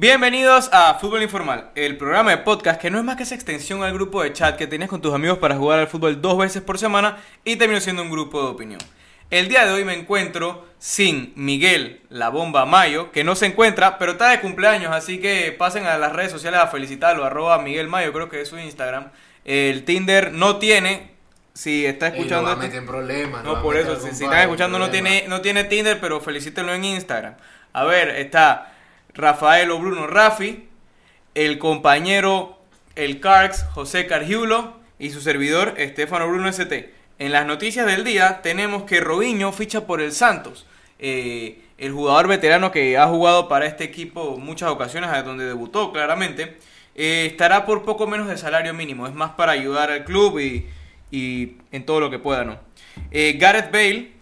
Bienvenidos a Fútbol Informal, el programa de podcast que no es más que esa extensión al grupo de chat que tienes con tus amigos para jugar al fútbol dos veces por semana y terminó siendo un grupo de opinión. El día de hoy me encuentro sin Miguel La Bomba Mayo, que no se encuentra, pero está de cumpleaños, así que pasen a las redes sociales a felicitarlo, arroba Miguel Mayo, creo que es su Instagram. El Tinder no tiene, si está escuchando... No va a meter en problemas. No, por eso, si, están escuchando no tiene, no tiene Tinder, pero felicítenlo en Instagram. A ver, está Rafael o Bruno Rafi, el compañero, el Carx, José Cargiulo y su servidor, Estefano Bruno ST. En las noticias del día tenemos que Robinho ficha por el Santos. Eh, el jugador veterano que ha jugado para este equipo muchas ocasiones, donde debutó claramente, eh, estará por poco menos de salario mínimo. Es más para ayudar al club y, y en todo lo que pueda, ¿no? Eh, Gareth Bale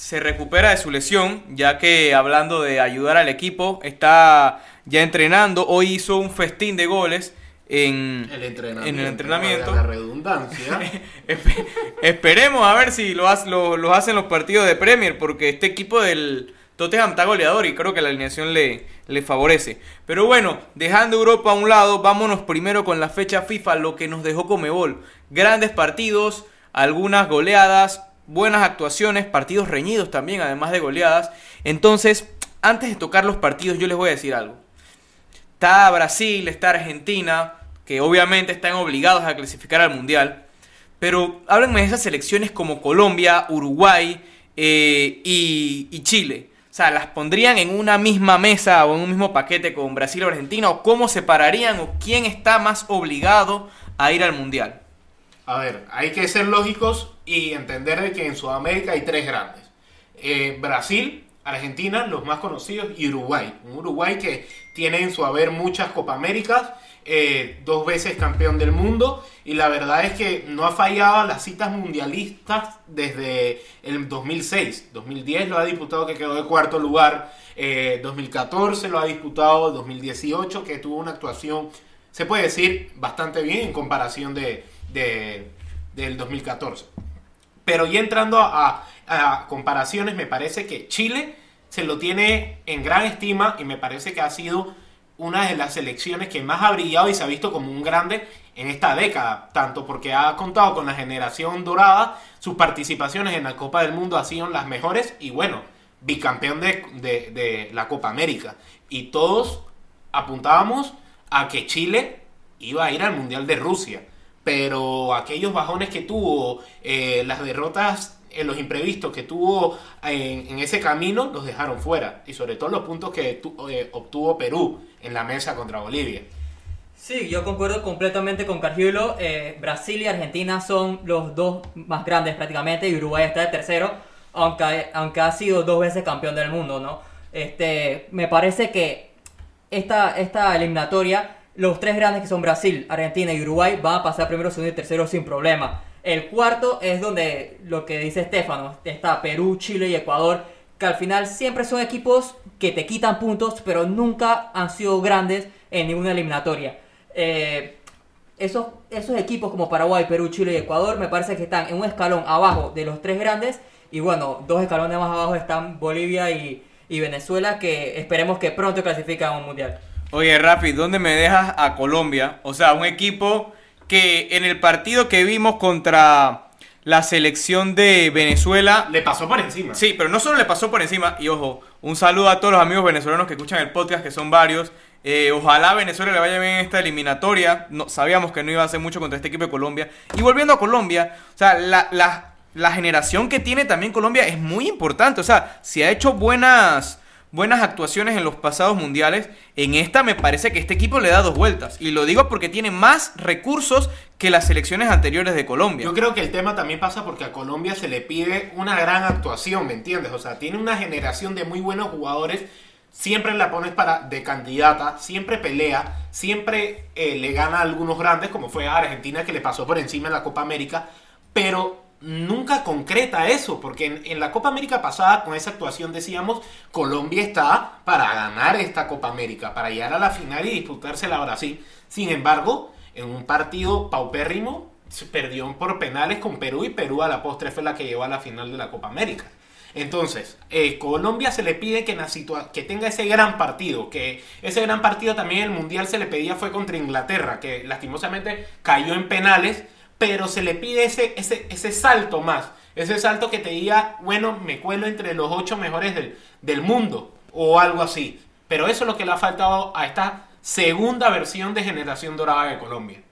se recupera de su lesión, ya que hablando de ayudar al equipo, está ya entrenando. Hoy hizo un festín de goles en, El entrenamiento. en el entrenamiento. valga La redundancia. Espe- Esperemos a ver si lo, lo hacen los partidos de Premier, porque este equipo del Tottenham está goleador y creo que la alineación le, le favorece. Pero bueno, dejando Europa a un lado, vámonos primero con la fecha FIFA, lo que nos dejó Comebol. Grandes partidos, algunas goleadas, buenas actuaciones, partidos reñidos también, además de goleadas. Entonces, antes de tocar los partidos, yo les voy a decir algo. Está Brasil, está Argentina, que obviamente están obligados a clasificar al Mundial. Pero háblenme de esas selecciones como Colombia, Uruguay eh, y, y Chile. O sea, ¿las pondrían en una misma mesa o en un mismo paquete con Brasil o Argentina? ¿O cómo separarían? ¿O quién está más obligado a ir al Mundial? A ver, hay que ser lógicos y entender de que en Sudamérica hay tres grandes. Eh, Brasil, Argentina, los más conocidos, y Uruguay. Un Uruguay que tiene en su haber muchas Copa Américas, eh, dos veces campeón del mundo, y la verdad es que no ha fallado las citas mundialistas desde el 2006. 2010 lo ha disputado que quedó de cuarto lugar, eh, 2014 lo ha disputado, 2018 que tuvo una actuación, se puede decir, bastante bien en comparación de, de- del 2014. Pero ya entrando a, a comparaciones, me parece que Chile se lo tiene en gran estima y me parece que ha sido una de las selecciones que más ha brillado y se ha visto como un grande en esta década, tanto porque ha contado con la generación dorada, sus participaciones en la Copa del Mundo han sido las mejores y bueno, bicampeón de, de- de la Copa América. Y todos apuntábamos a que Chile iba a ir al Mundial de Rusia, pero aquellos bajones que tuvo, eh, las derrotas en los imprevistos que tuvo en, ese camino, los dejaron fuera. Y sobre todo los puntos que eh, obtuvo Perú en la mesa contra Bolivia. Sí, yo concuerdo completamente con Cargiulo. Eh, Brasil y Argentina son los dos más grandes prácticamente y Uruguay está de tercero, aunque, aunque ha sido dos veces campeón del mundo, ¿no? Este, me parece que esta, esta eliminatoria, los tres grandes que son Brasil, Argentina y Uruguay van a pasar primero, segundo y tercero sin problema. El cuarto es donde lo que dice Estefano, está Perú, Chile y Ecuador, que al final siempre son equipos que te quitan puntos, pero nunca han sido grandes en ninguna eliminatoria. Eh, esos, equipos como Paraguay, Perú, Chile y Ecuador me parece que están en un escalón abajo de los tres grandes y bueno, dos escalones más abajo están Bolivia y, y Venezuela que esperemos que pronto clasifiquen a un mundial. Oye, Rafi, ¿dónde me dejas a Colombia? O sea, un equipo que en el partido que vimos contra la selección de Venezuela Le pasó por encima. Sí, pero no solo le pasó por encima, y ojo, un saludo a todos los amigos venezolanos que escuchan el podcast, que son varios. Eh, ojalá Venezuela le vaya bien en esta eliminatoria. No, sabíamos que no iba a hacer mucho contra este equipo de Colombia. Y volviendo a Colombia, o sea, la, la- la generación que tiene también Colombia es muy importante. O sea, si ha hecho buenas, buenas actuaciones en los pasados mundiales, en esta me parece que este equipo le da dos vueltas. Y lo digo porque tiene más recursos que las selecciones anteriores de Colombia. Yo creo que el tema también pasa porque a Colombia se le pide una gran actuación, ¿me entiendes? O sea, tiene una generación de muy buenos jugadores. Siempre la pones para de candidata, siempre pelea, siempre eh, le gana a algunos grandes, como fue a Argentina que le pasó por encima en la Copa América, pero nunca concreta eso, porque en, la Copa América pasada, con esa actuación decíamos, Colombia está para ganar esta Copa América, para llegar a la final y disputársela a Brasil. Sin embargo, en un partido paupérrimo, se perdió por penales con Perú y Perú a la postre fue la que llevó a la final de la Copa América. Entonces, eh, Colombia se le pide que, que tenga ese gran partido, que ese gran partido también el Mundial se le pedía fue contra Inglaterra, que lastimosamente cayó en penales, pero se le pide ese, ese, ese salto más, ese salto que te diga, bueno, me cuelo entre los ocho mejores del, del mundo, o algo así. Pero eso es lo que le ha faltado a esta segunda versión de Generación Dorada de Colombia.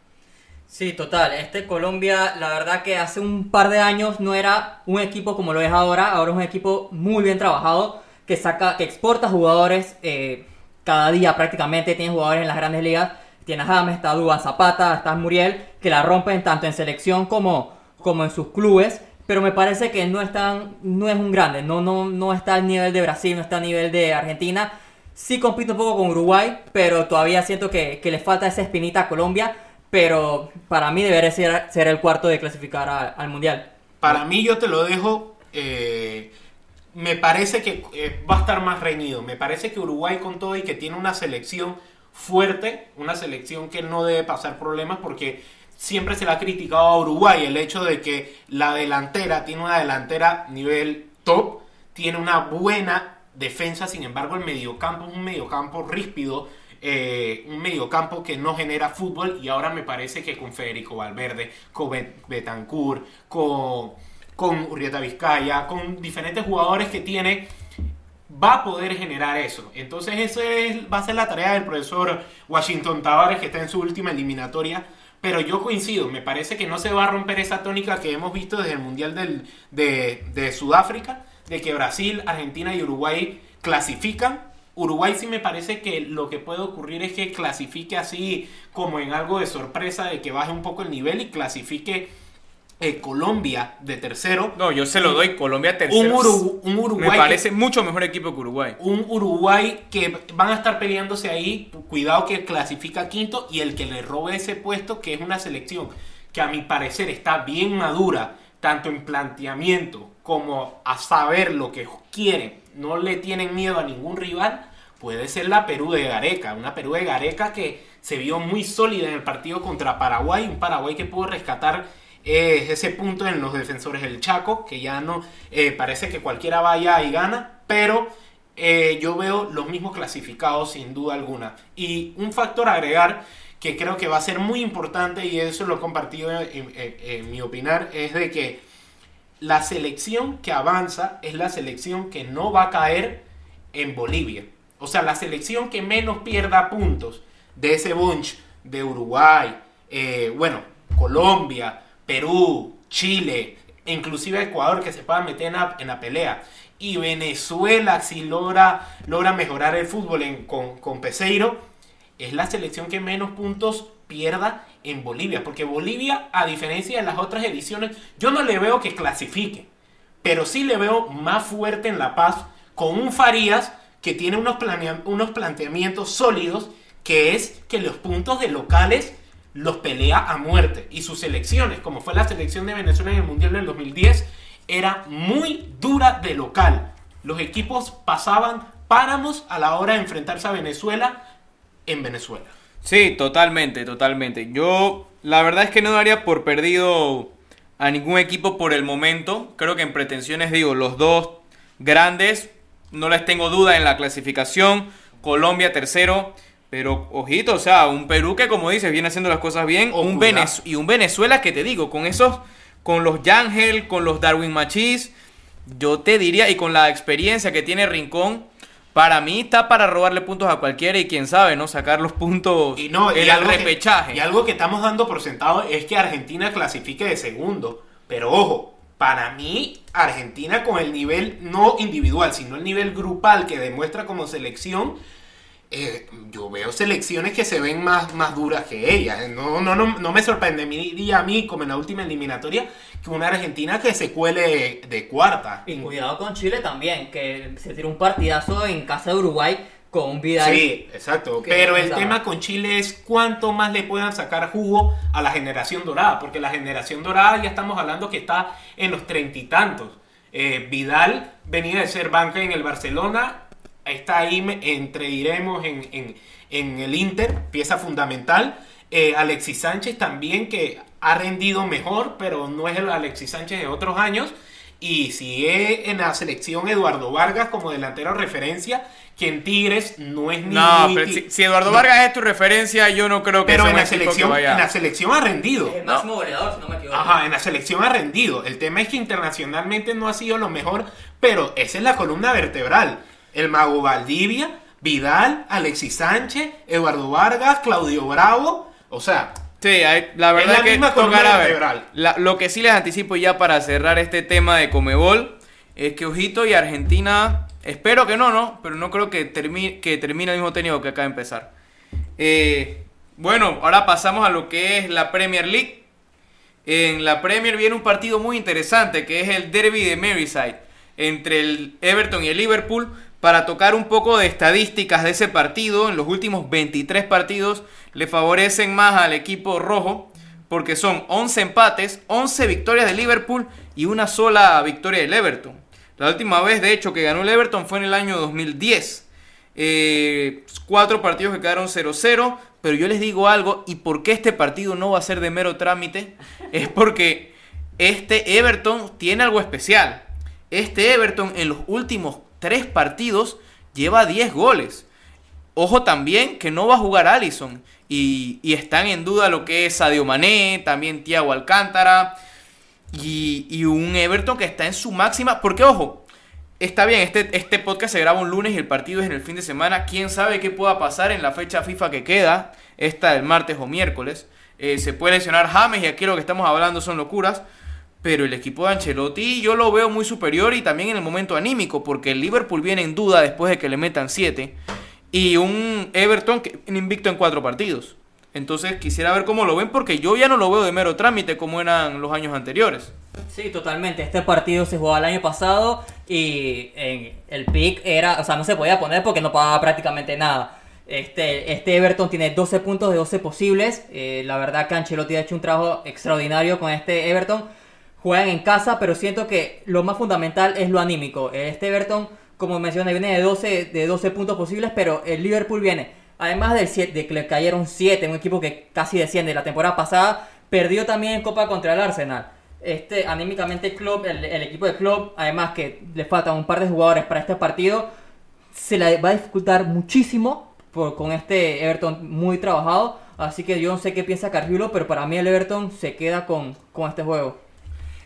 Sí, total. Este Colombia, la verdad que hace un par de años no era un equipo como lo es ahora. Ahora es un equipo muy bien trabajado, que saca, que exporta jugadores eh, cada día prácticamente. Tiene jugadores en las grandes ligas. Tiene a James, está Duban Zapata, está Muriel, que la rompen tanto en selección como, como en sus clubes. Pero me parece que no, están, no es un grande, no, no, no está al nivel de Brasil, no está al nivel de Argentina. Sí compite un poco con Uruguay, pero todavía siento que, que le falta esa espinita a Colombia. Pero para mí debería ser, ser el cuarto de clasificar al Mundial. Para mí yo te lo dejo, eh, me parece que eh, va a estar más reñido. Me parece que Uruguay con todo y que tiene una selección fuerte, una selección que no debe pasar problemas porque siempre se le ha criticado a Uruguay el hecho de que la delantera tiene una delantera nivel top, tiene una buena defensa, sin embargo el mediocampo es un mediocampo ríspido, eh, un mediocampo que no genera fútbol y ahora me parece que con Federico Valverde, con Bet- Betancourt, con, con Urrieta Vizcaya, con diferentes jugadores que tiene, va a poder generar eso. Entonces eso es, va a ser la tarea del profesor Washington Tavares que está en su última eliminatoria. Pero yo coincido, me parece que no se va a romper esa tónica que hemos visto desde el Mundial del- de, de Sudáfrica, de que Brasil, Argentina y Uruguay clasifican. Uruguay sí me parece que lo que puede ocurrir es que clasifique así como en algo de sorpresa, de que baje un poco el nivel y clasifique eh, Colombia de tercero. No, yo se lo doy Colombia tercero. Un, Uru- un Uruguay Me que- parece mucho mejor equipo que Uruguay. un Uruguay que van a estar peleándose ahí, cuidado que clasifica quinto y el que le robe ese puesto, que es una selección que a mi parecer está bien madura, tanto en planteamiento como a saber lo que quiere, no le tienen miedo a ningún rival, puede ser la Perú de Gareca, una Perú de Gareca que se vio muy sólida en el partido contra Paraguay, un Paraguay que pudo rescatar eh, ese punto en los defensores del Chaco, que ya no eh, parece que cualquiera vaya y gana, pero eh, yo veo los mismos clasificados sin duda alguna. Y un factor a agregar que creo que va a ser muy importante, y eso lo he compartido en mi opinar, es de que la selección que avanza es la selección que no va a caer en Bolivia. O sea, la selección que menos pierda puntos de ese bunch de Uruguay, eh, bueno, Colombia, Perú, Chile, inclusive Ecuador que se pueda meter en la, en la pelea. Y Venezuela, si logra, logra mejorar el fútbol con, con Peseiro, es la selección que menos puntos pierda en Bolivia. Porque Bolivia, a diferencia de las otras ediciones, yo no le veo que clasifique. Pero sí le veo más fuerte en La Paz con un Farías que tiene unos, unos planteamientos sólidos, que es que los puntos de locales los pelea a muerte. Y sus selecciones, como fue la selección de Venezuela en el Mundial del 2010, era muy dura de local. Los equipos pasaban páramos a la hora de enfrentarse a Venezuela en Venezuela. Sí, totalmente, totalmente. Yo la verdad es que no daría por perdido a ningún equipo por el momento. Creo que en pretensiones digo, los dos grandes, no les tengo duda en la clasificación. Colombia tercero, pero ojito, o sea, un Perú que como dices viene haciendo las cosas bien, Oh, un. Venez- y un Venezuela que te digo, con esos, con los Yangel, con los Darwin Machís, yo te diría, y con la experiencia que tiene Rincón, para mí está para robarle puntos a cualquiera y quién sabe, ¿no? Sacar los puntos Y no, y el que- repechaje. y algo que estamos dando por sentado es que Argentina clasifique de segundo. Pero ojo, para mí, Argentina con el nivel no individual, sino el nivel grupal que demuestra como selección, eh, yo veo selecciones que se ven más, más duras que ella. eh. No, no, no, no me sorprendería a mí, como en la última eliminatoria, que una Argentina que se cuele de, de cuarta. Y cuidado con Chile también, que se tiró un partidazo en casa de Uruguay con un Vidal. Sí, exacto. Pero el pensaba. tema con Chile es cuánto más le puedan sacar jugo a la generación dorada, porque la generación dorada ya estamos hablando que está en los treinta y tantos. Eh, Vidal venía de ser banca en el Barcelona, está ahí me- entre diremos en, en- en el Inter, pieza fundamental. Eh, Alexis Sánchez también que ha rendido mejor, pero no es el Alexis Sánchez de otros años. y sigue en la selección Eduardo Vargas como delantero de referencia, que en Tigres no es ni No, pero si, si Eduardo no, Vargas es tu referencia, yo no creo que pero sea en la selección, en la selección ha rendido. Es el máximo goleador, si no me equivoco. Ajá, en la selección ha rendido. El tema es que internacionalmente no ha sido lo mejor, pero esa es la columna vertebral. El mago Valdivia, Vidal, Alexis Sánchez, Eduardo Vargas, Claudio Bravo. O sea, Sí, hay- la verdad la es que misma tocará ver. La- lo que sí les anticipo ya para cerrar este tema de Comebol es que Ojito y Argentina, espero que no, ¿no? Pero no creo que termine, que termine el mismo técnico que acaba de empezar. Eh, bueno, ahora pasamos a lo que es la Premier League. En la Premier viene un partido muy interesante que es el Derby de Merseyside entre el Everton y el Liverpool para tocar un poco de estadísticas de ese partido. En los últimos 23 partidos le favorecen más al equipo rojo porque son 11 empates, 11 victorias del Liverpool y una sola victoria del Everton. La última vez, de hecho, que ganó el Everton fue en el año 2010. Eh, cuatro partidos que quedaron 0-0. Pero yo les digo algo, y por qué este partido no va a ser de mero trámite, es porque este Everton tiene algo especial. Este Everton en los últimos tres partidos lleva 10 goles. Ojo también que no va a jugar Allison. Y, están en duda lo que es Sadio Mané, también Thiago Alcántara. Y, y un Everton que está en su máxima. Porque, ojo, está bien, este, este podcast se graba un lunes y el partido es en el fin de semana. Quién sabe qué pueda pasar en la fecha FIFA que queda, esta del martes o miércoles. Eh, se puede lesionar James y aquí lo que estamos hablando son locuras. Pero el equipo de Ancelotti yo lo veo muy superior y también en el momento anímico, porque el Liverpool viene en duda después de que le metan 7 y un Everton que invicto en cuatro partidos. Entonces quisiera ver cómo lo ven, porque yo ya no lo veo de mero trámite como eran los años anteriores. Sí, totalmente. Este partido se jugó el año pasado y en el pick era, o sea, no se podía poner porque no pagaba prácticamente nada. Este, este Everton tiene 12 puntos de 12 posibles. Eh, la verdad que Ancelotti ha hecho un trabajo extraordinario con este Everton. Juegan en casa, pero siento que lo más fundamental es lo anímico. Este Everton, como mencioné, viene de 12, de 12 puntos posibles, pero el Liverpool viene, además del de que le cayeron 7, un equipo que casi desciende la temporada pasada, perdió también en Copa contra el Arsenal. Este, anímicamente el, el equipo de Klopp, además que le faltan un par de jugadores para este partido, se la va a dificultar muchísimo por, con este Everton muy trabajado. Así que yo no sé qué piensa Cargiulo, pero para mí el Everton se queda con, con este juego.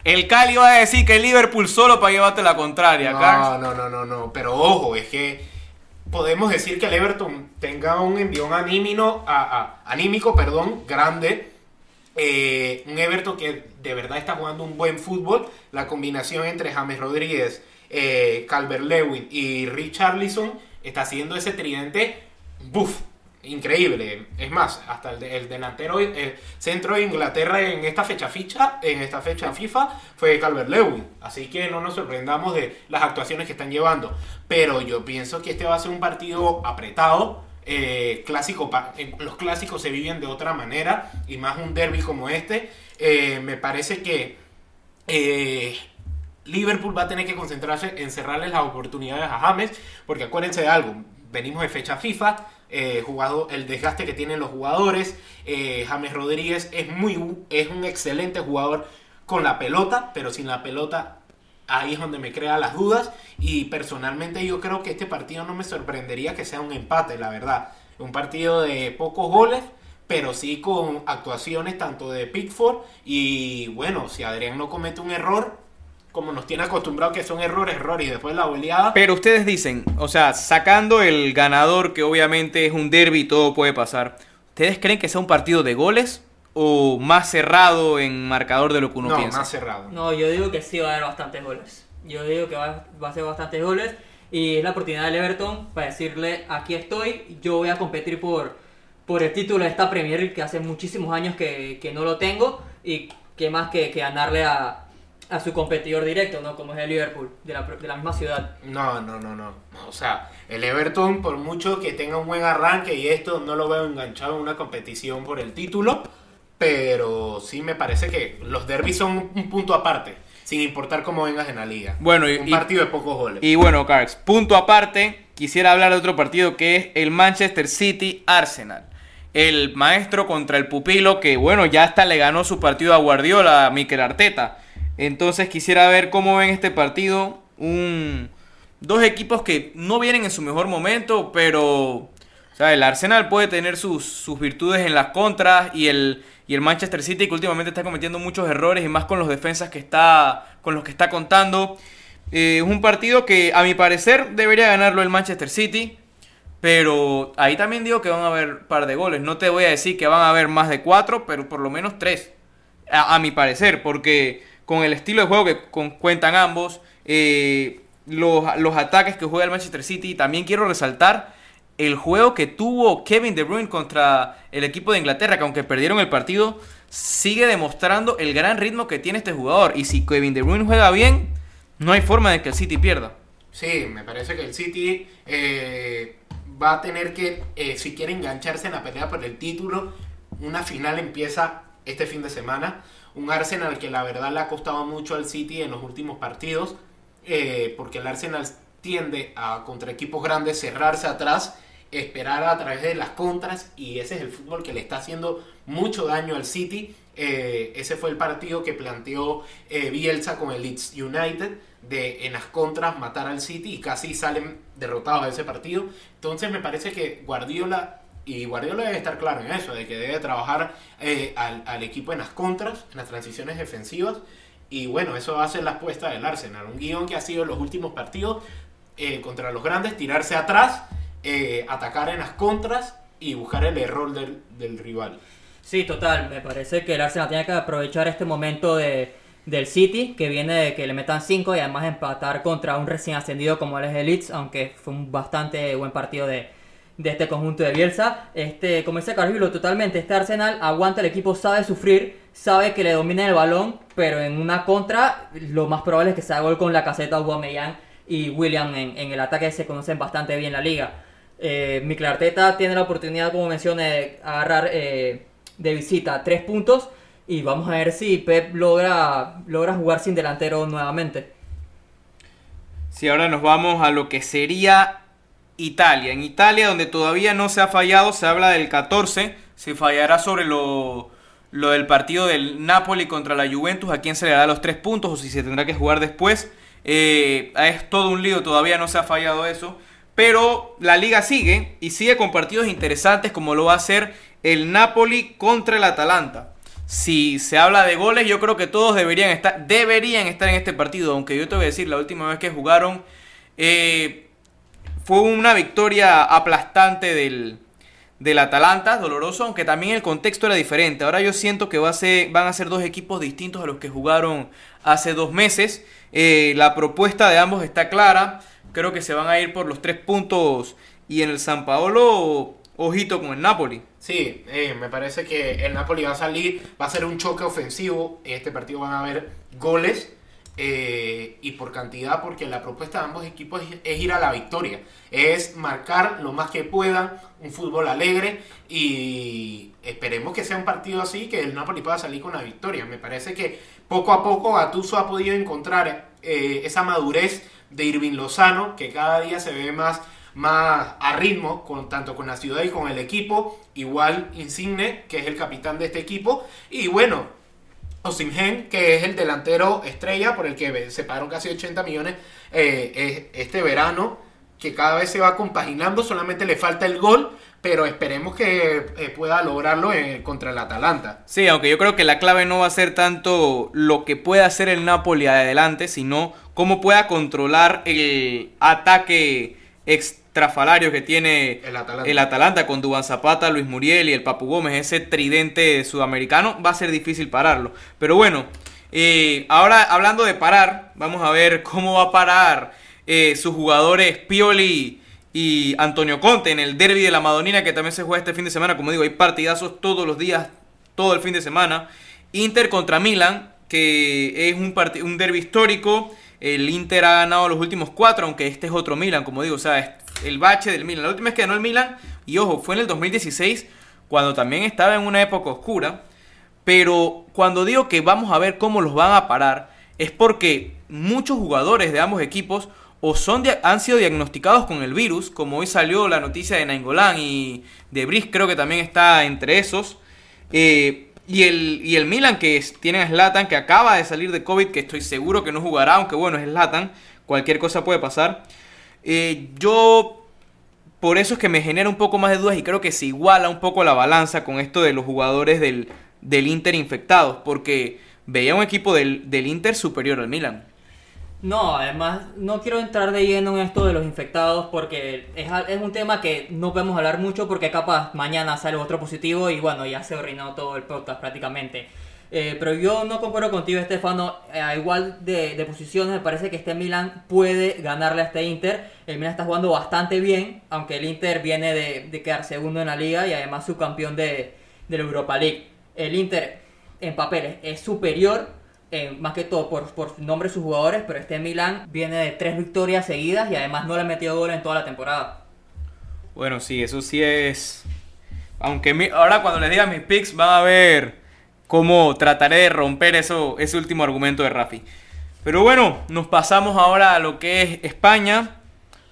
El Cali va a decir que el Liverpool solo para llevarte la contraria, No, Carlos. no, no, no, no. Pero ojo, es que podemos decir que el Everton tenga un envión anímico, a- a- anímico perdón, grande. Eh, un Everton que de verdad está jugando un buen fútbol. La combinación entre James Rodríguez, eh, Calvert Lewin y Richarlison está haciendo ese tridente. ¡Buf! Increíble. Es más, hasta el, el delantero eh, centro de Inglaterra en esta fecha ficha, en esta fecha FIFA, fue Calvert Lewin. Así que no nos sorprendamos de las actuaciones que están llevando. Pero yo pienso que este va a ser un partido apretado. eh, clásico, eh, los clásicos se viven de otra manera y más un derby como este. Eh, me parece que Liverpool va a tener que concentrarse en cerrarles las oportunidades a James, porque acuérdense de algo, venimos de fecha FIFA, eh, el desgaste que tienen los jugadores, eh, James Rodríguez es, muy, es un excelente jugador con la pelota, pero sin la pelota ahí es donde me crea las dudas y personalmente yo creo que este partido no me sorprendería que sea un empate, la verdad. Un partido de pocos goles, pero sí con actuaciones tanto de Pickford y bueno, si Adrián no comete un error, como nos tiene acostumbrado que son errores, errores y después la oleada, Pero ustedes dicen, o sea, sacando el ganador, que obviamente es un derby y todo puede pasar, ¿ustedes creen que sea un partido de goles o más cerrado en marcador de lo que uno no, piensa? más cerrado. No, yo digo que sí va a haber bastantes goles. Yo digo que va, va a ser bastantes goles. Y es la oportunidad del Everton para decirle, aquí estoy, yo voy a competir por, por el título de esta Premier League que hace muchísimos años que, que no lo tengo. Y que más que, que ganarle a, a su competidor directo, ¿no? Como es el Liverpool, de la, de la misma ciudad. No, no, no, no. O sea, el Everton, por mucho que tenga un buen arranque y esto, no lo veo enganchado en una competición por el título. Pero sí me parece que los derbis son un punto aparte, sin importar cómo vengas en la liga. Bueno, y- un y- partido de pocos goles. Y bueno, Carx, punto aparte, quisiera hablar de otro partido que es el Manchester City Arsenal. El maestro contra el pupilo que, bueno, ya hasta le ganó su partido a Guardiola, a Mikel Arteta. Entonces quisiera ver cómo ven este partido. Un, dos equipos que no vienen en su mejor momento, pero o el Arsenal puede tener sus, sus virtudes en las contras y el, y el Manchester City que últimamente está cometiendo muchos errores y más con los defensas que está, con los que está contando. Eh, es un partido que a mi parecer debería ganarlo el Manchester City. Pero ahí también digo que van a haber par de goles. No te voy a decir que van a haber más de cuatro, pero por lo menos tres. A mi parecer, porque con el estilo de juego que cuentan ambos, eh, los, los ataques que juega el Manchester City, también quiero resaltar el juego que tuvo Kevin De Bruyne contra el equipo de Inglaterra, que aunque perdieron el partido, sigue demostrando el gran ritmo que tiene este jugador. Y si Kevin De Bruyne juega bien, no hay forma de que el City pierda. Sí, me parece que el City eh, va a tener que, eh, si quiere engancharse en la pelea por el título, una final empieza este fin de semana. Un Arsenal que la verdad le ha costado mucho al City en los últimos partidos, eh, porque el Arsenal tiende a contra equipos grandes cerrarse atrás, esperar a través de las contras y ese es el fútbol que le está haciendo mucho daño al City. Eh, ese fue el partido que planteó eh, Bielsa con el Leeds United de en las contras matar al City y casi salen derrotados de ese partido. Entonces me parece que Guardiola y Guardiola debe estar claro en eso, de que debe trabajar eh, al, al equipo en las contras, en las transiciones defensivas. Y bueno, eso va a ser la apuesta del Arsenal. Un guion que ha sido en los últimos partidos eh, contra los grandes, tirarse atrás, eh, atacar en las contras y buscar el error del, del rival. Sí, total. Me parece que el Arsenal tiene que aprovechar este momento de, del City, que viene de que le metan 5 y además empatar contra un recién ascendido como él es el Leeds, aunque fue un bastante buen partido de, de este conjunto de Bielsa. Este, como dice Carvillo, totalmente, este Arsenal aguanta, el equipo sabe sufrir, sabe que le domina el balón, pero en una contra lo más probable es que se haga gol con la caseta Aubameyang y William en, el ataque se conocen bastante bien la liga. Eh, Mikel Arteta tiene la oportunidad, como mencioné, de agarrar eh, de visita tres puntos y vamos a ver si Pep logra, logra jugar sin delantero nuevamente. Si ahora nos vamos a lo que sería Italia. En Italia, donde todavía no se ha fallado, se habla del 14. Se fallará sobre lo, lo del partido del Napoli contra la Juventus, a quién se le dará los tres puntos o si se tendrá que jugar después. Eh, es todo un lío, todavía no se ha fallado eso. Pero la liga sigue y sigue con partidos interesantes como lo va a hacer el Napoli contra el Atalanta. Si se habla de goles, yo creo que todos deberían estar, deberían estar en este partido. Aunque yo te voy a decir, la última vez que jugaron eh, fue una victoria aplastante del, del Atalanta, doloroso, aunque también el contexto era diferente. Ahora yo siento que va a ser, van a ser dos equipos distintos a los que jugaron hace dos meses. Eh, la propuesta de ambos está clara. Creo que se van a ir por los tres puntos. Y en el San Paolo, ojito con el Napoli. Sí, eh, me parece que el Napoli va a salir, va a ser un choque ofensivo. En este partido van a haber goles eh, y por cantidad, porque la propuesta de ambos equipos es, ir a la victoria. Es marcar lo más que puedan, un fútbol alegre y esperemos que sea un partido así, que el Napoli pueda salir con la victoria. Me parece que poco a poco Gattuso ha podido encontrar eh, esa madurez de Irving Lozano, que cada día se ve más más a ritmo, con, tanto con la ciudad y con el equipo. Igual Insigne, que es el capitán de este equipo. Y bueno, Osimhen, que es el delantero estrella por el que se pagaron casi 80 millones eh, este verano, que cada vez se va compaginando, solamente le falta el gol, pero esperemos que eh, pueda lograrlo eh, contra el Atalanta. Sí, aunque yo creo que la clave no va a ser tanto lo que pueda hacer el Napoli adelante, sino cómo pueda controlar el ataque extrafalario que tiene el Atalanta. el Atalanta, con Dubán Zapata, Luis Muriel y el Papu Gómez, ese tridente sudamericano, va a ser difícil pararlo. Pero bueno, eh, ahora hablando de parar, vamos a ver cómo va a parar eh, sus jugadores Pioli y Antonio Conte en el derby de la Madonina que también se juega este fin de semana. Como digo, hay partidazos todos los días, todo el fin de semana. Inter contra Milan, que es un, un derby histórico. El Inter ha ganado los últimos cuatro, aunque este es otro Milan, como digo, o sea, es el bache del Milan. La última vez que ganó el Milan, y ojo, fue en el 2016, cuando también estaba en una época oscura. Pero cuando digo que vamos a ver cómo los van a parar, es porque muchos jugadores de ambos equipos o son han sido diagnosticados con el virus, como hoy salió la noticia de Nainggolan y de Brice, creo que también está entre esos. Eh, Y el, y el Milan que es- tiene a Zlatan, que acaba de salir de COVID, que estoy seguro que no jugará, aunque bueno, es Zlatan, cualquier cosa puede pasar. Eh, yo, por eso es que me genera un poco más de dudas y creo que se iguala un poco la balanza con esto de los jugadores del, del Inter infectados, porque veía un equipo del, del Inter superior al Milan. No, además no quiero entrar de lleno en esto de los infectados porque es, es un tema que no podemos hablar mucho porque capaz mañana sale otro positivo y bueno, ya se arruinó todo el podcast prácticamente. Eh, pero yo no concuerdo contigo, Estefano. Eh, a igual de, posiciones, me parece que este Milan puede ganarle a este Inter. El Milan está jugando bastante bien, aunque el Inter viene de, de quedar segundo en la liga y además subcampeón de, de la Europa League. El Inter en papeles es superior, eh, más que todo por, por nombre de sus jugadores, pero este Milan viene de tres victorias seguidas y además no le ha metido gol en toda la temporada. Bueno, sí, eso sí es. Aunque mi- ahora cuando les diga mis picks van a ver cómo trataré de romper eso, ese último argumento de Rafi. Pero bueno, nos pasamos ahora a lo que es España.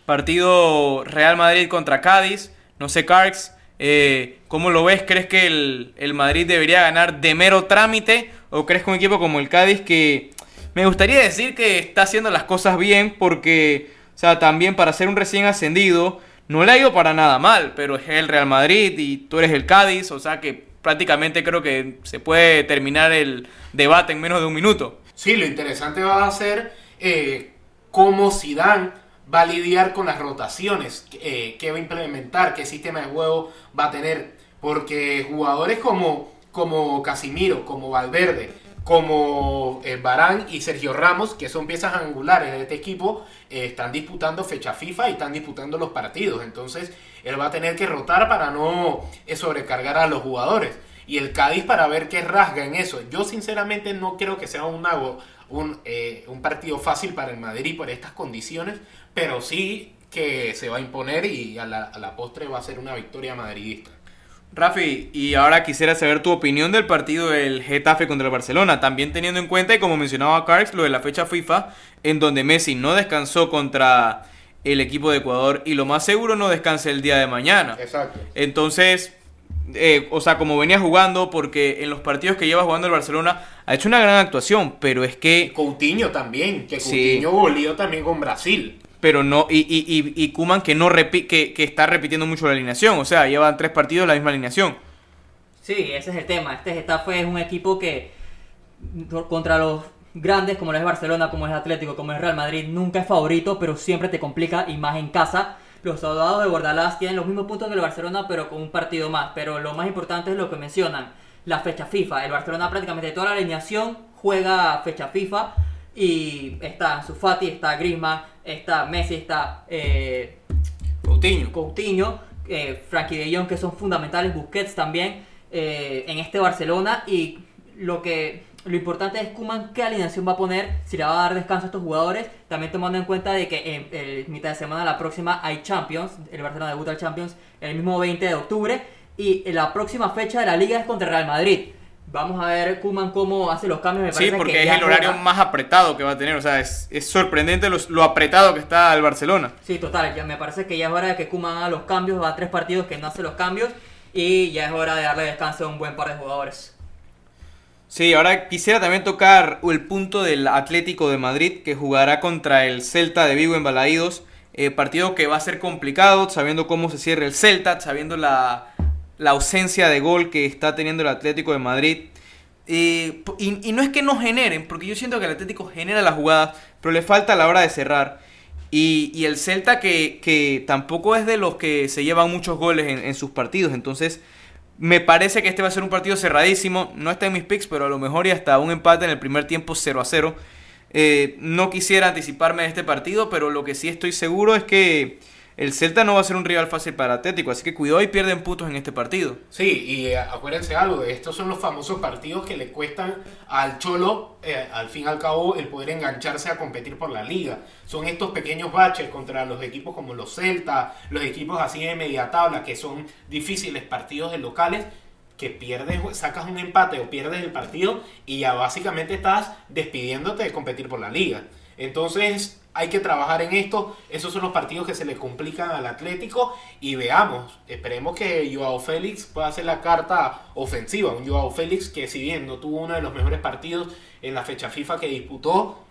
Partido Real Madrid contra Cádiz. No sé, Carx, eh, ¿cómo lo ves? ¿Crees que el, el Madrid debería ganar de mero trámite? ¿O que un equipo como el Cádiz que me gustaría decir que está haciendo las cosas bien porque, o sea, también para ser un recién ascendido, no le ha ido para nada mal, pero es el Real Madrid y tú eres el Cádiz, o sea que prácticamente creo que se puede terminar el debate en menos de un minuto. Sí, lo interesante va a ser eh, cómo Zidane va a lidiar con las rotaciones, eh, qué va a implementar, qué sistema de juego va a tener, porque jugadores como, como Casimiro, como Valverde, como eh, Barán y Sergio Ramos, que son piezas angulares de este equipo, eh, están disputando fecha FIFA y están disputando los partidos, entonces él va a tener que rotar para no eh, sobrecargar a los jugadores y el Cádiz para ver qué rasga en eso. Yo sinceramente no creo que sea un, un, un partido fácil para el Madrid por estas condiciones, pero sí que se va a imponer y a la, a la postre va a ser una victoria madridista. Rafi, y ahora quisiera saber tu opinión del partido del Getafe contra el Barcelona, también teniendo en cuenta, y como mencionaba Carx, lo de la fecha FIFA, en donde Messi no descansó contra el equipo de Ecuador y lo más seguro no descansa el día de mañana. Exacto. Entonces, eh, o sea, como venía jugando, porque en los partidos que lleva jugando el Barcelona ha hecho una gran actuación, pero es que, Coutinho también, que Sí. Coutinho goleó también con Brasil. Pero no, y, y, y, y Koeman que no repi- que, que está repitiendo mucho la alineación, o sea, llevan tres partidos la misma alineación. Sí, ese es el tema. Este Getafe es un equipo que contra los grandes como es Barcelona, como es Atlético, como es Real Madrid, nunca es favorito, pero siempre te complica y más en casa. Los soldados de Bordalás tienen los mismos puntos que el Barcelona, pero con un partido más. Pero lo más importante es lo que mencionan, la fecha FIFA. El Barcelona prácticamente toda la alineación juega fecha FIFA y está Sufati, está Griezmann, está Messi, está eh, Coutinho. Coutinho, eh, Frankie de Jong, que son fundamentales, Busquets también eh, en este Barcelona. Y lo que lo importante es Kuman qué alineación va a poner, si le va a dar descanso a estos jugadores, también tomando en cuenta de que en, en mitad de semana la próxima hay Champions, el Barcelona debuta el Champions el mismo 20 de octubre y la próxima fecha de la liga es contra Real Madrid. Vamos a ver Kuman cómo hace los cambios. Me Sí, parece porque que es el horario juega- más apretado que va a tener. O sea, es, es sorprendente los- lo apretado que está el Barcelona. Sí, total, ya me parece que ya es hora de que Kuman haga los cambios, va a tres partidos que no hace los cambios y ya es hora de darle descanso a un buen par de jugadores. Sí, ahora quisiera también tocar el punto del Atlético de Madrid que jugará contra el Celta de Vigo en Balaídos. Eh, partido que va a ser complicado, sabiendo cómo se cierra el Celta, sabiendo la, la ausencia de gol que está teniendo el Atlético de Madrid. Eh, y, no es que no generen, porque yo siento que el Atlético genera las jugadas, pero le falta a la hora de cerrar. Y, el Celta que, tampoco es de los que se llevan muchos goles en, en sus partidos. Entonces, me parece que este va a ser un partido cerradísimo. No está en mis picks, pero a lo mejor y hasta un empate en el primer tiempo 0 a 0. Eh, no quisiera anticiparme de este partido, pero lo que sí estoy seguro es que el Celta no va a ser un rival fácil para Atlético. Así que cuidado y pierden puntos en este partido. Sí, y eh, acuérdense algo, estos son los famosos partidos que le cuestan al Cholo, eh, al fin y al cabo, el poder engancharse a competir por la liga. Son estos pequeños baches contra los equipos como los Celta, los equipos así de media tabla, que son difíciles partidos de locales, que pierdes, sacas un empate o pierdes el partido y ya básicamente estás despidiéndote de competir por la liga. Entonces hay que trabajar en esto. Esos son los partidos que se le complican al Atlético y veamos, esperemos que Joao Félix pueda hacer la carta ofensiva. Un Joao Félix que si bien no tuvo uno de los mejores partidos en la fecha FIFA que disputó,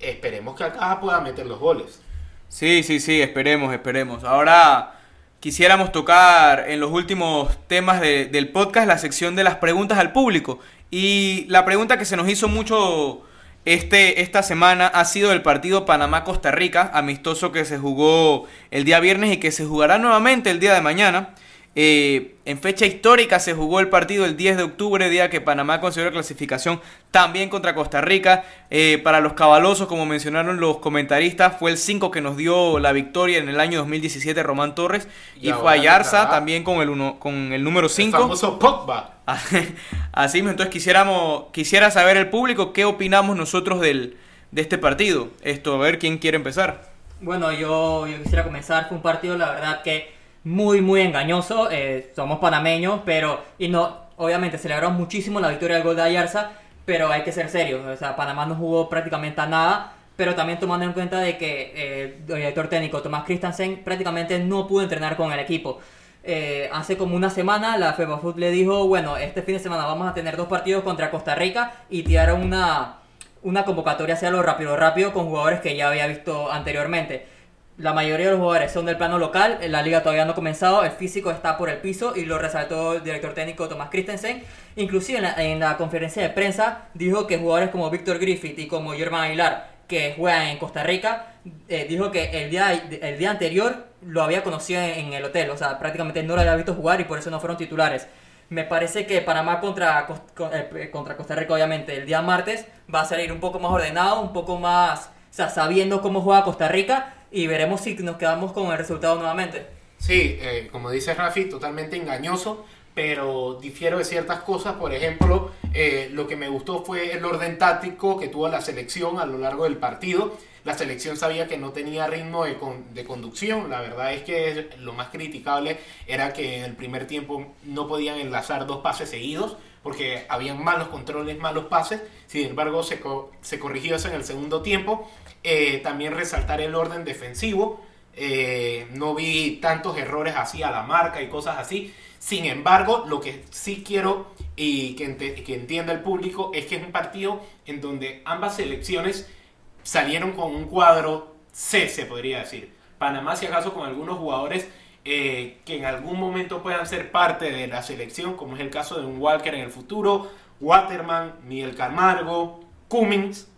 esperemos que acá pueda meter los goles. Sí, sí, sí, esperemos, esperemos. Ahora quisiéramos tocar en los últimos temas de- del podcast la sección de las preguntas al público. Y la pregunta que se nos hizo mucho este, esta semana ha sido el partido Panamá-Costa Rica, amistoso que se jugó el día viernes y que se jugará nuevamente el día de mañana. Eh, en fecha histórica se jugó el partido el 10 de octubre, día que Panamá consiguió la clasificación también contra Costa Rica. Eh, para los cabalosos, como mencionaron los comentaristas, fue el 5 que nos dio la victoria en el año 2017 Román Torres. Y Y, fue Ayarza también con el, uno, con el número El 5. famoso Pogba. Así mismo, entonces quisiéramos, quisiera saber el público qué opinamos nosotros del, de este partido. Esto, a ver quién quiere empezar. Bueno, yo, yo quisiera comenzar. Fue un partido, la verdad, que muy, muy engañoso. Eh, somos panameños, pero. Y no, obviamente celebramos muchísimo la victoria del gol de Ayarza, pero hay que ser serios. O sea, Panamá no jugó prácticamente a nada. Pero también tomando en cuenta de que eh, el director técnico Tomás Christensen prácticamente no pudo entrenar con el equipo. Eh, hace como una semana la FEBAFUT le dijo, bueno, este fin de semana vamos a tener dos partidos contra Costa Rica y tiraron una, una convocatoria hacia lo rápido, rápido con jugadores que ya había visto anteriormente. La mayoría de los jugadores son del plano local, la liga todavía no ha comenzado, el físico está por el piso y lo resaltó el director técnico Tomás Christensen. Inclusive en la, en la conferencia de prensa dijo que jugadores como Víctor Griffith y como Germán Aguilar, que juegan en Costa Rica, eh, dijo que el día, el día anterior lo había conocido en, en el hotel, o sea, prácticamente no lo había visto jugar y por eso no fueron titulares. Me parece que Panamá contra, con- eh, contra Costa Rica, obviamente, el día martes va a salir un poco más ordenado, un poco más, o sea, sabiendo cómo juega Costa Rica y veremos si nos quedamos con el resultado nuevamente. Sí, eh, como dice Rafi, totalmente engañoso, pero difiero de ciertas cosas. Por ejemplo, eh, lo que me gustó fue el orden táctico que tuvo la selección a lo largo del partido. La selección sabía que no tenía ritmo de, con- de conducción. La verdad es que lo más criticable era que en el primer tiempo no podían enlazar dos pases seguidos porque habían malos controles, malos pases. Sin embargo, se, co- se corrigió eso en el segundo tiempo. Eh, también resaltar el orden defensivo. Eh, no vi tantos errores así a la marca y cosas así. Sin embargo, lo que sí quiero y que, entienda el público es que es un partido en donde ambas selecciones salieron con un cuadro C, se podría decir. Panamá, si acaso, con algunos jugadores eh, que en algún momento puedan ser parte de la selección, como es el caso de un Walker en el futuro, Waterman, Miguel Camargo, Cummings,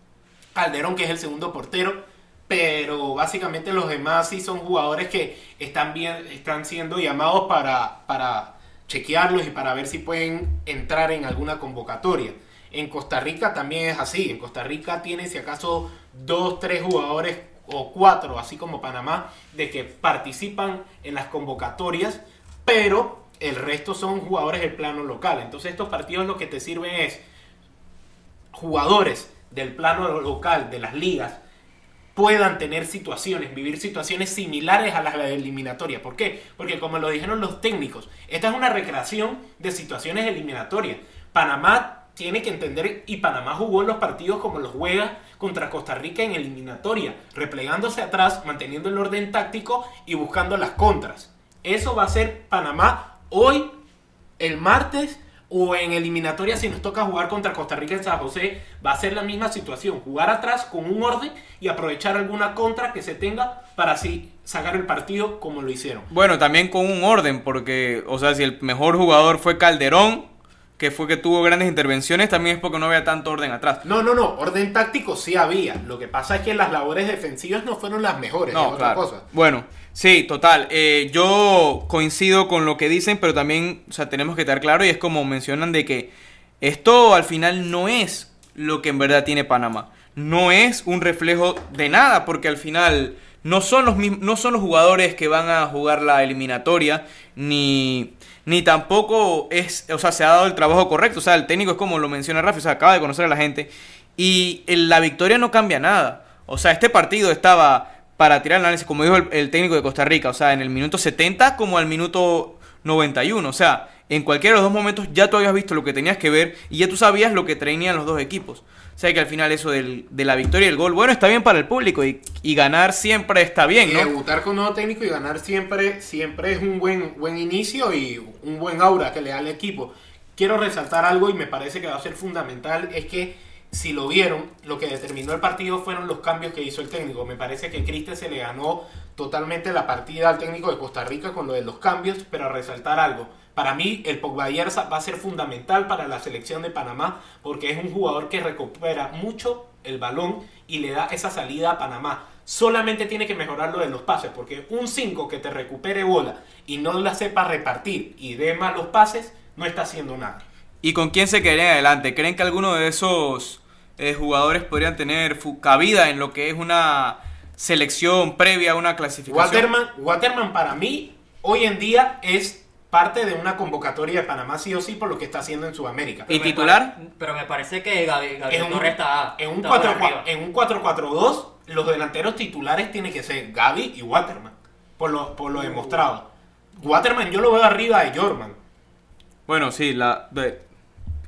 Calderón, que es el segundo portero, pero básicamente los demás sí son jugadores que están, bien, están siendo llamados para, para chequearlos y para ver si pueden entrar en alguna convocatoria. En Costa Rica también es así. En Costa Rica tiene si acaso dos, tres jugadores o cuatro, así como Panamá, de que participan en las convocatorias, pero el resto son jugadores del plano local. Entonces estos partidos lo que te sirven es jugadores del plano local, de las ligas, puedan tener situaciones, vivir situaciones similares a las de la eliminatoria. ¿Por qué? Porque como lo dijeron los técnicos, esta es una recreación de situaciones eliminatorias. Panamá tiene que entender, y Panamá jugó los partidos como los juega contra Costa Rica en eliminatoria, replegándose atrás, manteniendo el orden táctico y buscando las contras. Eso va a ser Panamá hoy, el martes, o en eliminatoria si nos toca jugar contra Costa Rica en San José, va a ser la misma situación, jugar atrás con un orden y aprovechar alguna contra que se tenga para así sacar el partido como lo hicieron. Bueno, también con un orden, porque, o sea, si el mejor jugador fue Calderón, que fue que tuvo grandes intervenciones, también es porque no había tanto orden atrás. No, no, no, orden táctico sí había. Lo que pasa es que las labores defensivas no fueron las mejores, es No, otra claro. cosa. Bueno, sí, total. Eh, yo coincido con lo que dicen, pero también, o sea, tenemos que estar claro y es como mencionan de que esto al final no es lo que en verdad tiene Panamá. No es un reflejo de nada, porque al final no son los mismos, no son los jugadores que van a jugar la eliminatoria, ni, ni tampoco es, o sea, se ha dado el trabajo correcto. O sea, el técnico es como lo menciona Rafa, o sea, acaba de conocer a la gente. Y la victoria no cambia nada. O sea, este partido estaba para tirar el análisis, como dijo el, el técnico de Costa Rica, o sea, en el minuto 70 como al minuto 91. O sea, en cualquiera de los dos momentos ya tú habías visto lo que tenías que ver y ya tú sabías lo que traían los dos equipos. O sea que al final eso del- de la victoria y el gol, bueno, está bien para el público y, y ganar siempre está bien, Y ¿no? debutar con un nuevo técnico y ganar siempre, siempre es un buen, buen inicio y un buen aura que le da al equipo. Quiero resaltar algo y me parece que va a ser fundamental, es que si lo vieron, lo que determinó el partido fueron los cambios que hizo el técnico. Me parece que Cristian se le ganó totalmente la partida al técnico de Costa Rica con lo de los cambios, pero a resaltar algo. Para mí, el Pogba Yerza va a ser fundamental para la selección de Panamá porque es un jugador que recupera mucho el balón y le da esa salida a Panamá. Solamente tiene que mejorar lo de los pases porque un 5 que te recupere bola y no la sepa repartir y dé mal los pases, no está haciendo nada. ¿Y con quién se quedarían adelante? ¿Creen que alguno de esos eh, jugadores podrían tener cabida en lo que es una selección previa a una clasificación? Waterman, Waterman para mí hoy en día es parte de una convocatoria de Panamá sí o sí por lo que está haciendo en Sudamérica. ¿Y titular? Pero me parece que Gabi- Gabriel Torres está, en un está por 4 arriba. en un 4-4-2, los delanteros titulares tienen que ser Gaby y Waterman, por lo, por lo demostrado. Waterman yo lo veo arriba de Jorman. Bueno, sí, la, de-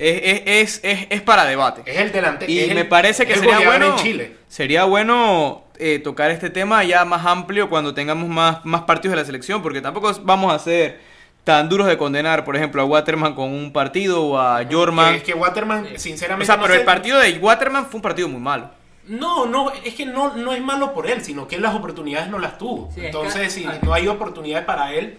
es, es, es, es, es para debate. Es el delantero. Y me parece que sería bueno, en Chile. sería bueno eh, tocar este tema ya más amplio cuando tengamos más, más partidos de la selección, porque tampoco vamos a ser tan duros de condenar, por ejemplo, a Waterman con un partido o a Jorman. Es que Waterman, Sí. O sinceramente. sea, no pero sé- el partido de Waterman fue un partido muy malo. No, no, es que no, no es malo por él, sino que las oportunidades no las tuvo. Sí, es Entonces, que- si ay. no hay oportunidades para él,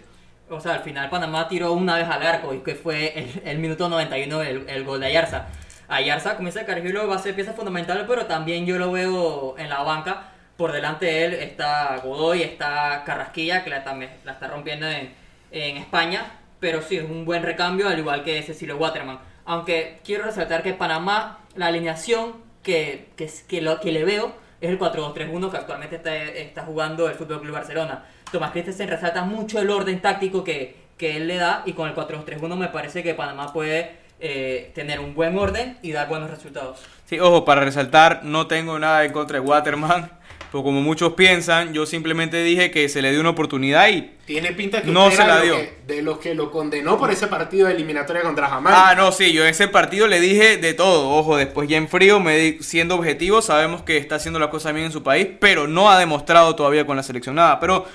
O sea, al final Panamá tiró una vez al arco y que fue el, el minuto 91 el, el gol de Ayarza. Ayarza comienza Cargillo va a ser pieza fundamental, pero también yo lo veo en la banca. Por delante de él está Godoy, está Carrasquilla, que la, también la está rompiendo en, en España. Pero sí, es un buen recambio, al igual que Cecilio Waterman. Aunque quiero resaltar que Panamá, la alineación que, que, que, lo, que le veo es el 4-2-3-1 que actualmente está, está jugando el Fútbol Club Barcelona. Tomás Christensen resalta mucho el orden táctico que, que él le da y con el 4-2-3-1 me parece que Panamá puede eh, tener un buen orden y dar buenos resultados. Sí, ojo, para resaltar, no tengo nada en contra de Waterman, pero como muchos piensan, yo simplemente dije que se le dio una oportunidad y... tiene pinta que No usted se era la de dio. los que- de los que lo condenó por ese partido de eliminatoria contra Jamaica. Ah, no, sí, yo en ese partido le dije de todo. Ojo, después ya en frío, me di- siendo objetivo, sabemos que está haciendo las cosas bien en su país, pero no ha demostrado todavía con la selección nada. Pero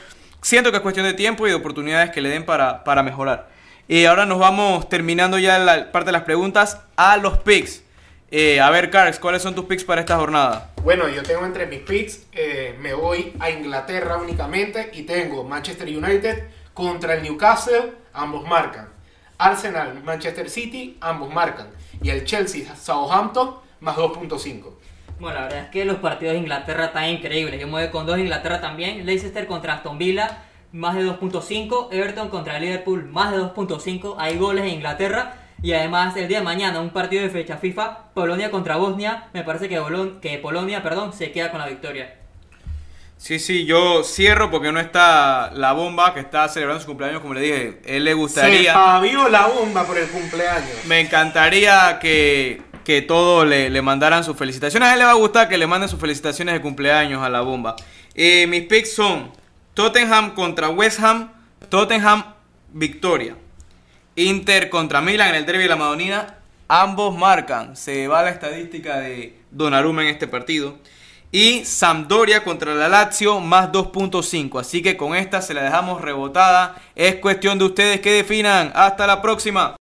siento que es cuestión de tiempo y de oportunidades que le den para, para mejorar. Y ahora nos vamos terminando ya la parte de las preguntas a los picks. Eh, a ver, Carx, ¿cuáles son tus picks para esta jornada? Bueno, yo tengo entre mis picks, eh, me voy a Inglaterra únicamente y tengo Manchester United contra el Newcastle, ambos marcan. Arsenal, Manchester City, ambos marcan. Y el Chelsea, Southampton, más 2.5. Bueno, la verdad es que los partidos de Inglaterra están increíbles. Yo me voy con dos de Inglaterra también. Leicester contra Aston Villa, más de 2.5. Everton contra Liverpool, más de 2.5. Hay goles en Inglaterra. Y además, el día de mañana, un partido de fecha FIFA, Polonia contra Bosnia. Me parece que, Bolon- que Polonia perdón, se queda con la victoria. Sí, sí, yo cierro porque no está la bomba que está celebrando su cumpleaños, como le dije. Él le Se gustaría... pavió la bomba por el cumpleaños. Me encantaría que, que todos le, le mandaran sus felicitaciones. A él le va a gustar que le manden sus felicitaciones de cumpleaños a la bomba. Eh, mis picks son Tottenham contra West Ham, Tottenham victoria. Inter contra Milan en el derby de la Madonina. Ambos marcan. Se va la estadística de Donnarumma en este partido. Y Sampdoria contra la Lazio más 2.5. Así que con esta se la dejamos rebotada. Es cuestión de ustedes que definan. Hasta la próxima.